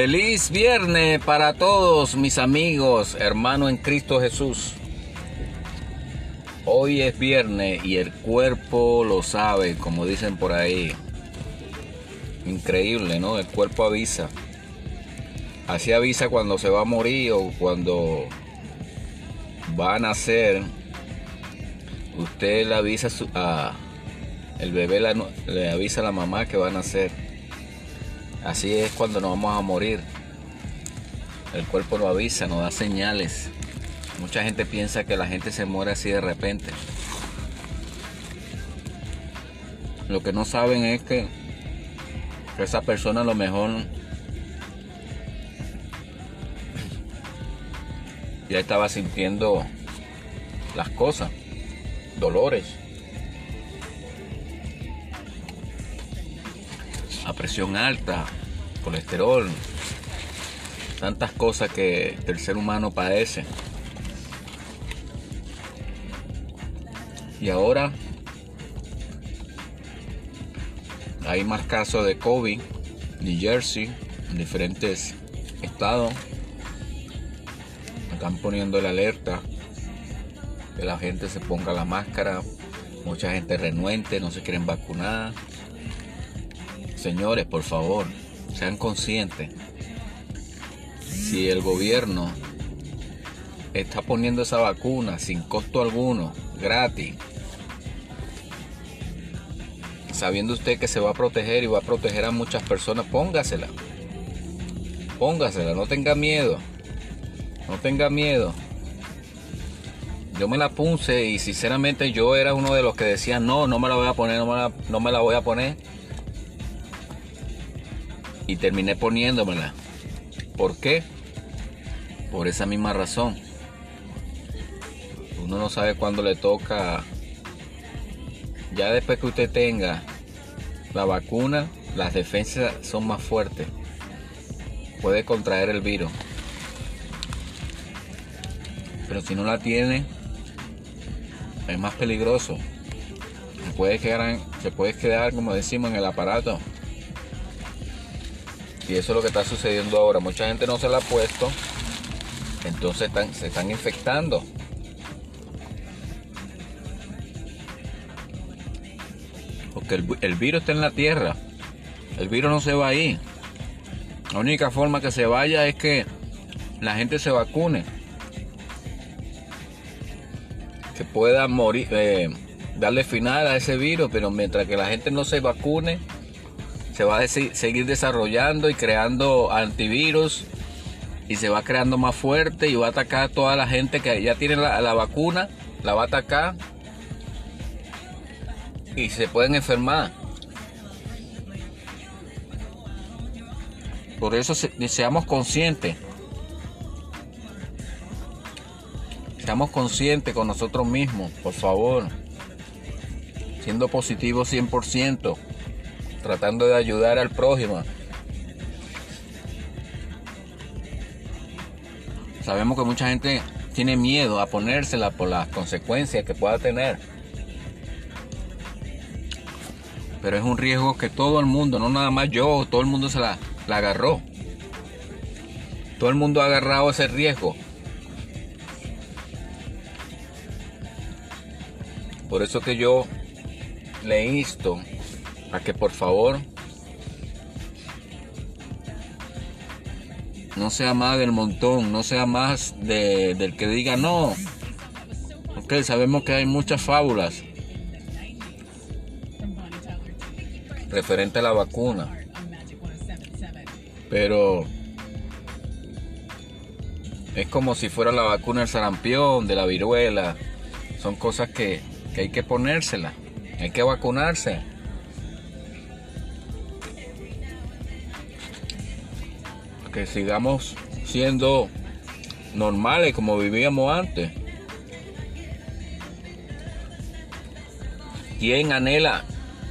Feliz viernes para todos mis amigos, hermanos en Cristo Jesús. Hoy es viernes y el cuerpo lo sabe, como dicen por ahí. Increíble, ¿no? El cuerpo avisa. Así avisa cuando se va a morir o cuando va a nacer. Usted le avisa a, el bebé le avisa a la mamá que va a nacer. Así es cuando nos vamos a morir. El cuerpo lo avisa, nos da señales. Mucha gente piensa que la gente se muere así de repente. Lo que no saben es que, esa persona a lo mejor ya estaba sintiendo las cosas, dolores. Presión alta, colesterol, tantas cosas que el ser humano padece. Y ahora hay más casos de COVID, New Jersey, en diferentes estados. Están poniendo la alerta que la gente se ponga la máscara. Mucha gente renuente, no se quieren vacunar. Señores, por favor, sean conscientes. Si el gobierno está poniendo esa vacuna sin costo alguno, gratis, sabiendo usted que se va a proteger y va a proteger a muchas personas, póngasela. Póngasela, no tenga miedo. No tenga miedo. Yo me la puse y sinceramente yo era uno de los que decía, no, no me la voy a poner, no me la, no me la voy a poner y terminé poniéndomela. ¿Por qué? Por esa misma razón. Uno no sabe cuándo le toca. Ya después que usted tenga la vacuna, las defensas son más fuertes. Puede contraer el virus. Pero si no la tiene, es más peligroso. Se puede quedar, se puede quedar como decimos, en el aparato y eso es lo que está sucediendo ahora. Mucha gente no se la ha puesto. Entonces se están infectando. Porque el, el virus está en la tierra. El virus no se va ahí. La única forma que se vaya es que la gente se vacune. Que pueda morir, eh, darle final a ese virus, pero mientras que la gente no se vacune, se va a seguir desarrollando y creando antivirus y se va creando más fuerte y va a atacar a toda la gente que ya tiene la, vacuna, la va a atacar y se pueden enfermar. Por eso seamos conscientes. Seamos conscientes con nosotros mismos, por favor. Siendo positivos 100% tratando de ayudar al prójimo. Sabemos que mucha gente tiene miedo a ponérsela por las consecuencias que pueda tener. Pero es un riesgo que todo el mundo, no nada más yo, todo el mundo se la, la agarró. Todo el mundo ha agarrado ese riesgo. Por eso que yo le insto a que por favor no sea más del montón, no sea más del que diga no. Ok, sabemos que hay muchas fábulas referente a la vacuna. Pero es como si fuera la vacuna del sarampión, de la viruela. Son cosas que, que hay que ponérsela. Hay que vacunarse. Que sigamos siendo normales como vivíamos antes. ¿Quién anhela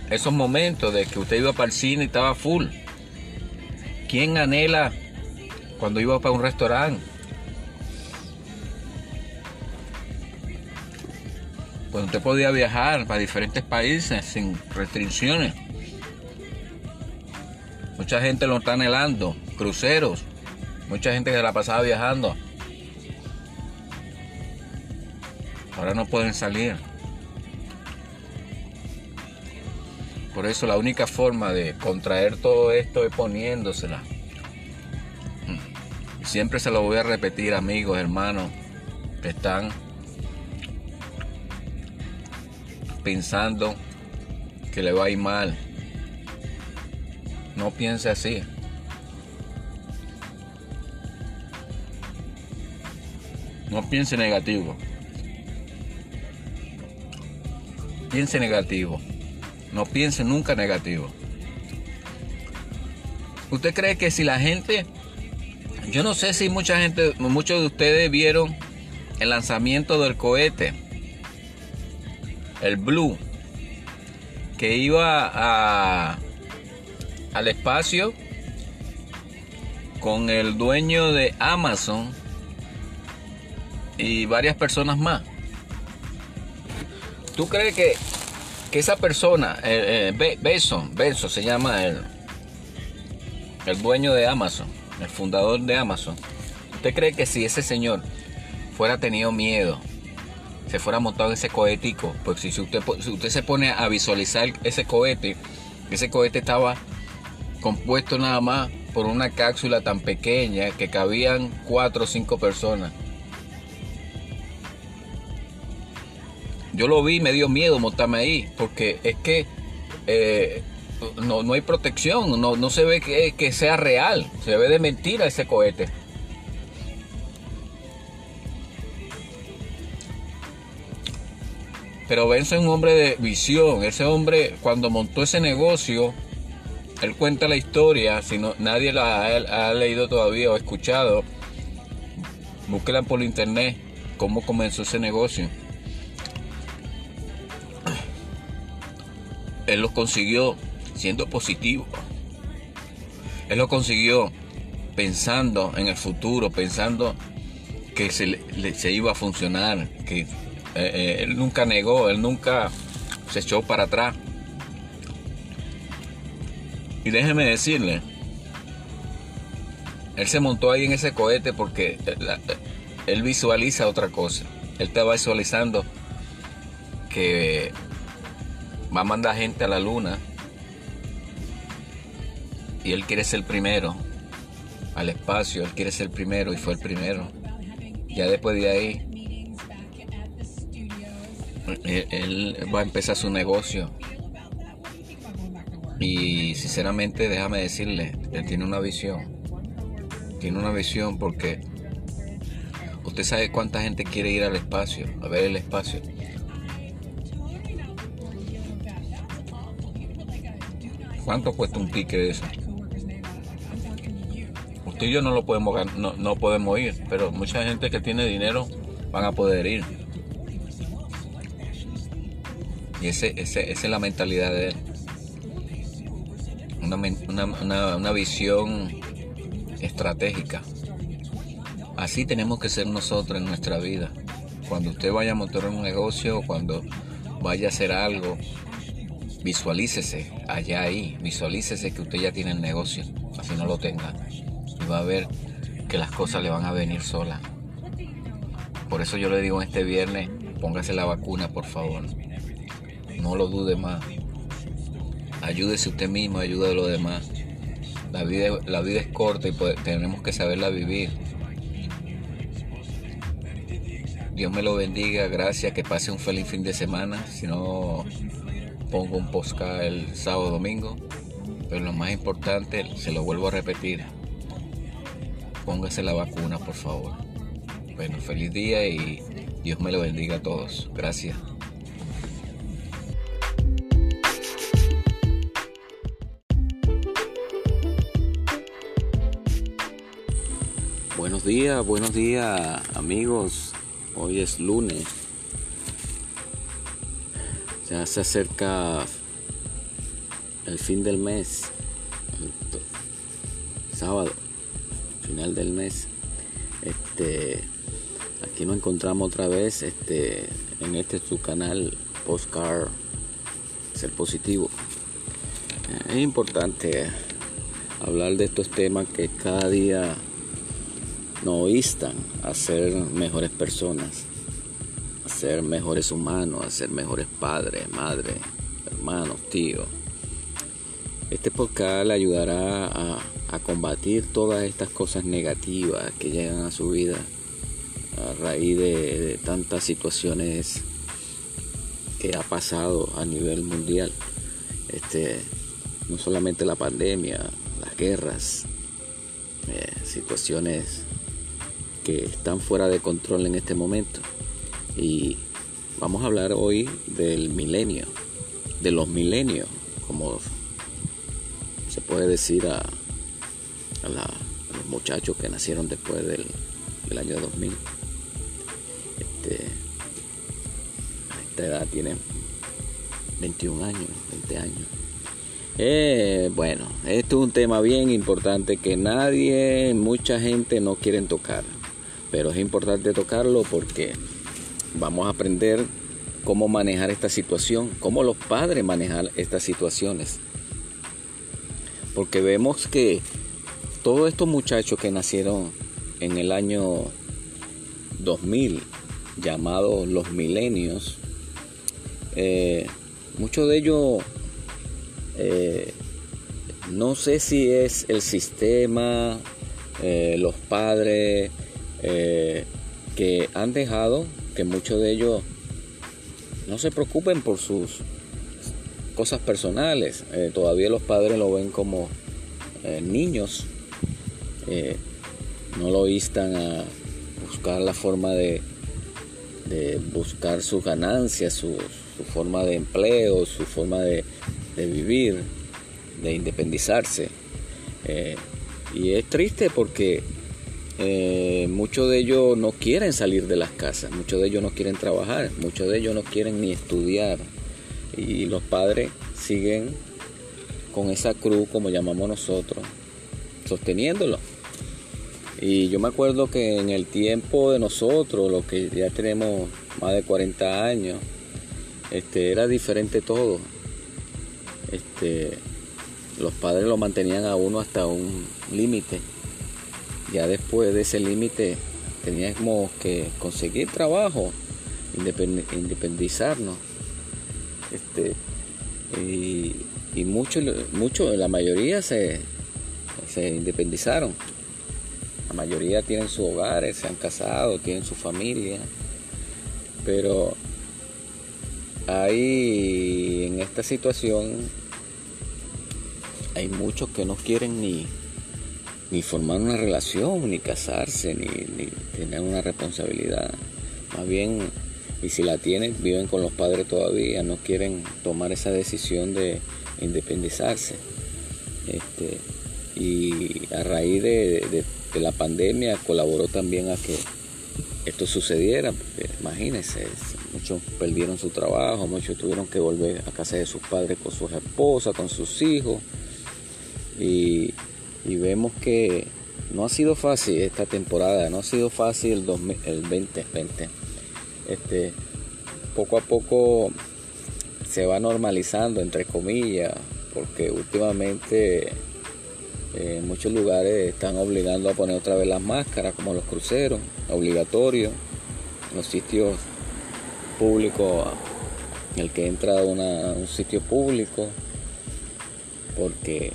esos momentos de que usted iba para el cine y estaba full? ¿Quién anhela cuando iba para un restaurante? Cuando usted podía viajar para diferentes países sin restricciones. Mucha gente lo está anhelando. Cruceros, mucha gente que la pasaba viajando. Ahora no pueden salir. Por eso la única forma de contraer todo esto es poniéndosela. Siempre se lo voy a repetir, amigos, hermanos, que están pensando que le va a ir mal. No piense así. No piense negativo. Piense negativo. No piense nunca negativo. ¿Usted cree que si la gente, yo no sé si mucha gente, muchos de ustedes vieron el lanzamiento del cohete, el Blue, que iba a, al espacio con el dueño de Amazon y varias personas más. ¿Tú crees que que esa persona, eh, eh Benson, se llama el, el dueño de Amazon, el fundador de Amazon. ¿Usted cree que si ese señor fuera tenido miedo, se fuera montado en ese cohetico, pues si usted, si usted se pone a visualizar ese cohete, ese cohete estaba compuesto nada más por una cápsula tan pequeña que cabían cuatro o cinco personas. Yo lo vi, me dio miedo montarme ahí, porque es que eh, no, hay protección, no, se ve que, sea real, se ve de mentira ese cohete. Pero Benzo es un hombre de visión. Ese hombre, cuando montó ese negocio, él cuenta la historia. Si no, nadie la ha, ha leído todavía o escuchado, búsquela por internet cómo comenzó ese negocio. Él lo consiguió siendo positivo. Él lo consiguió pensando en el futuro, pensando que se, iba a funcionar, que eh, eh, él nunca negó, él nunca se echó para atrás. Y déjeme decirle, él se montó ahí en ese cohete porque él visualiza otra cosa. Él estaba visualizando que va a mandar gente a la luna y él quiere ser el primero al espacio, él quiere ser el primero y fue el primero. Ya después de ahí, él, va a empezar su negocio. Y sinceramente, déjame decirle, él tiene una visión. Tiene una visión porque usted sabe cuánta gente quiere ir al espacio, a ver el espacio. ¿Cuánto cuesta un ticket de eso? Usted y yo no lo podemos no, no podemos ir, pero mucha gente que tiene dinero van a poder ir. Y ese, esa es la mentalidad de él. Una, visión estratégica. Así tenemos que ser nosotros en nuestra vida. Cuando usted vaya a montar un negocio, cuando vaya a hacer algo, visualícese allá ahí, visualícese que usted ya tiene el negocio, así no lo tenga. Y va a ver que las cosas le van a venir solas. Por eso yo le digo este viernes, póngase la vacuna, por favor. No lo dude más. Ayúdese usted mismo, ayude a los demás. La vida, la vida es corta y tenemos que saberla vivir. Dios me lo bendiga, gracias, que pase un feliz fin de semana. Si no, pongo un podcast el sábado domingo, pero lo más importante, se lo vuelvo a repetir, póngase la vacuna por favor. Bueno, feliz día y Dios me lo bendiga a todos. Gracias. Buenos días, buenos días amigos. Hoy es lunes ya se acerca el fin del mes, sábado, final del mes. Este, aquí nos encontramos otra vez este, en este su canal Postcard Ser Positivo. Es importante hablar de estos temas que cada día nos instan a ser mejores personas, a ser mejores humanos, a ser mejores padres, madres, hermanos, tíos. Este podcast le ayudará a, combatir todas estas cosas negativas que llegan a su vida a raíz de tantas situaciones que ha pasado a nivel mundial. Este, no solamente la pandemia, las guerras, eh, situaciones que están fuera de control en este momento. Y vamos a hablar hoy del milenio, de los milenios, como se puede decir a, los muchachos que nacieron después del, año 2000. Este, esta edad tienen 21 años, 20 años. Eh, bueno, esto es un tema bien importante que nadie, mucha gente no quiere tocar. Pero es importante tocarlo porque vamos a aprender cómo manejar esta situación, cómo los padres manejan estas situaciones. Porque vemos que todos estos muchachos que nacieron en el año 2000, llamados los milenios, eh, muchos de ellos, eh, no sé si es el sistema, eh, los padres, que han dejado que muchos de ellos no se preocupen por sus cosas personales. todavía los padres lo ven como niños. no lo instan a buscar la forma de, buscar sus ganancias, su forma de empleo, su forma de, vivir, de independizarse. Eh, y es triste porque eh, muchos de ellos no quieren salir de las casas, muchos de ellos no quieren trabajar, muchos de ellos no quieren ni estudiar. Y los padres siguen con esa cruz, como llamamos nosotros, sosteniéndolo. Y yo me acuerdo que en el tiempo de nosotros, los que ya tenemos más de 40 años, este, era diferente todo. Este, los padres lo mantenían a uno hasta un límite. Ya después de ese límite teníamos que conseguir trabajo, independizarnos. Este, y, y muchos, mucho, la mayoría se, se independizaron. La mayoría tienen sus hogares, se han casado, tienen su familia. Pero hay en esta situación hay muchos que no quieren ni, ni formar una relación, ni casarse, ni, tener una responsabilidad. Más bien, y si la tienen, viven con los padres todavía, no quieren tomar esa decisión de independizarse. Este, y a raíz de la pandemia colaboró también a que esto sucediera, porque imagínense, muchos perdieron su trabajo, muchos tuvieron que volver a casa de sus padres con sus esposas, con sus hijos, y, vemos que no ha sido fácil esta temporada, no ha sido fácil el, 2020. Este, poco a poco se va normalizando, entre comillas, porque últimamente en eh, muchos lugares están obligando a poner otra vez las máscaras, como los cruceros, obligatorio. Los sitios públicos, el que entra a, un sitio público, porque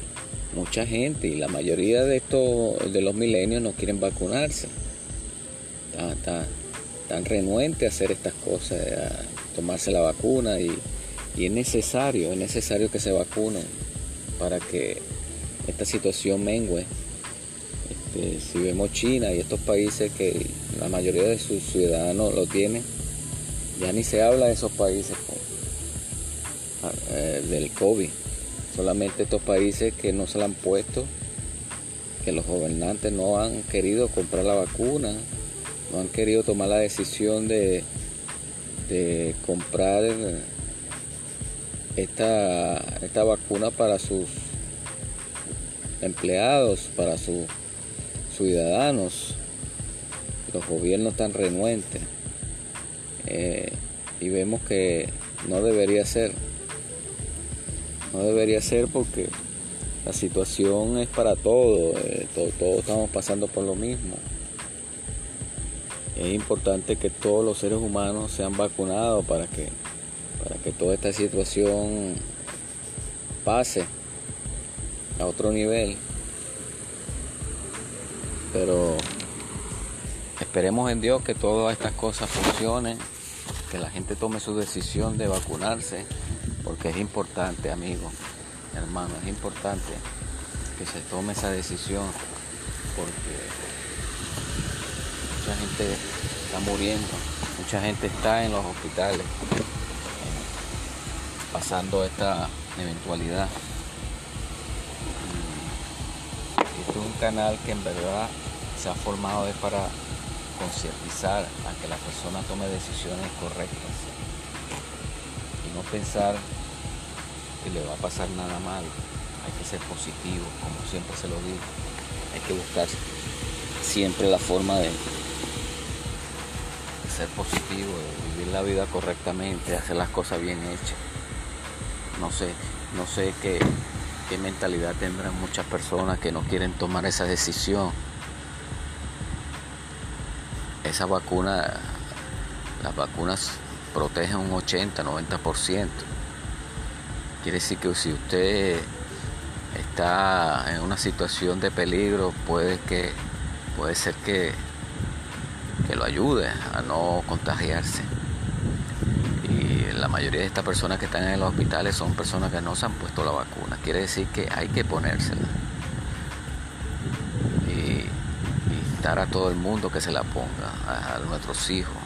mucha gente y la mayoría de estos de los milenios no quieren vacunarse. Están, renuentes a hacer estas cosas, a tomarse la vacuna y, y es necesario, es necesario que se vacunen para que esta situación mengue. Este, si vemos China y estos países que la mayoría de sus ciudadanos lo tienen, ya ni se habla de esos países eh, del COVID. Solamente estos países que no se la han puesto, que los gobernantes no han querido comprar la vacuna, no han querido tomar la decisión de, comprar esta, esta vacuna para sus empleados, para sus ciudadanos. Los gobiernos están renuentes. Eh, y vemos que no debería ser. No debería ser porque la situación es para todos, eh, todos estamos pasando por lo mismo. Es importante que todos los seres humanos sean vacunados para que, para que toda esta situación pase a otro nivel. Pero esperemos en Dios que todas estas cosas funcionen, que la gente tome su decisión de vacunarse, porque es importante, amigos hermano, es importante que se tome esa decisión porque mucha gente está muriendo, mucha gente está en los hospitales pasando esta eventualidad. este es un canal que en verdad se ha formado es para concientizar a que la persona tome decisiones correctas y pensar que le va a pasar nada mal. Hay que ser positivo, como siempre se lo digo. Hay que buscar siempre la forma de, ser positivo, de vivir la vida correctamente, hacer las cosas bien hechas. No sé, no sé qué, qué mentalidad tendrán muchas personas que no quieren tomar esa decisión. Esa vacuna, las vacunas protegen un 80, 90%. Quiere decir que si usted está en una situación de peligro, puede que puede ser que, que lo ayude a no contagiarse. Y la mayoría de estas personas que están en los hospitales son personas que no se han puesto la vacuna. Quiere decir que hay que ponérsela. Y, instar a todo el mundo que se la ponga, a, nuestros hijos.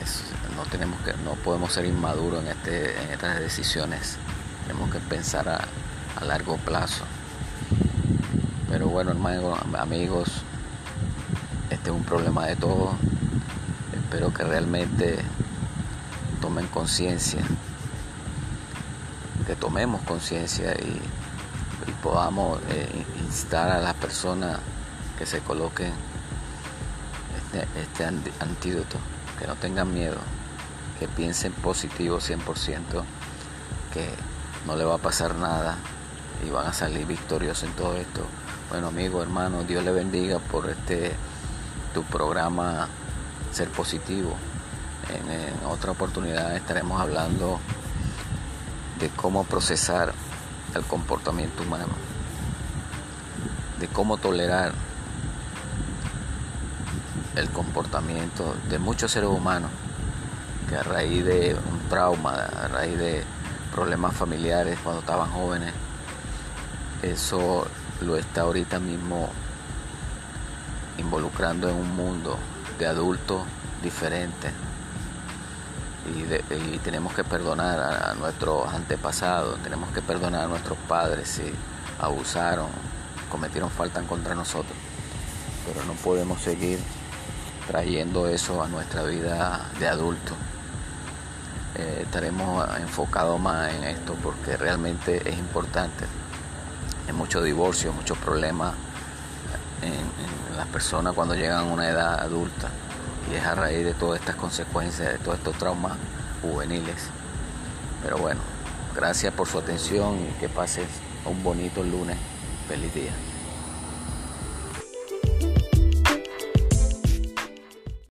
Este, no tenemos que, no podemos ser inmaduros en, este, en estas decisiones. Tenemos que pensar a, largo plazo. Pero bueno, hermanos, amigos, este es un problema de todos. Espero que realmente tomen conciencia, que tomemos conciencia y, podamos eh, instar a las personas que se coloquen este, este antídoto, que no tengan miedo que piensen positivo 100%, que no le va a pasar nada y van a salir victoriosos en todo esto. Bueno, amigo, hermano, Dios le bendiga por este tu programa Ser Positivo. En, otra oportunidad estaremos hablando de cómo procesar el comportamiento humano, de cómo tolerar el comportamiento de muchos seres humanos a raíz de un trauma, a raíz de problemas familiares cuando estaban jóvenes, eso lo está ahorita mismo involucrando en un mundo de adultos diferentes. Y, tenemos que perdonar a, nuestros antepasados, tenemos que perdonar a nuestros padres si abusaron, cometieron falta contra nosotros. Pero no podemos seguir trayendo eso a nuestra vida de adultos. Eh, estaremos enfocados más en esto porque realmente es importante. Hay muchos divorcios, muchos problemas en, las personas cuando llegan a una edad adulta y es a raíz de todas estas consecuencias, de todos estos traumas juveniles. Pero bueno, gracias por su atención y que pases un bonito lunes. Feliz día.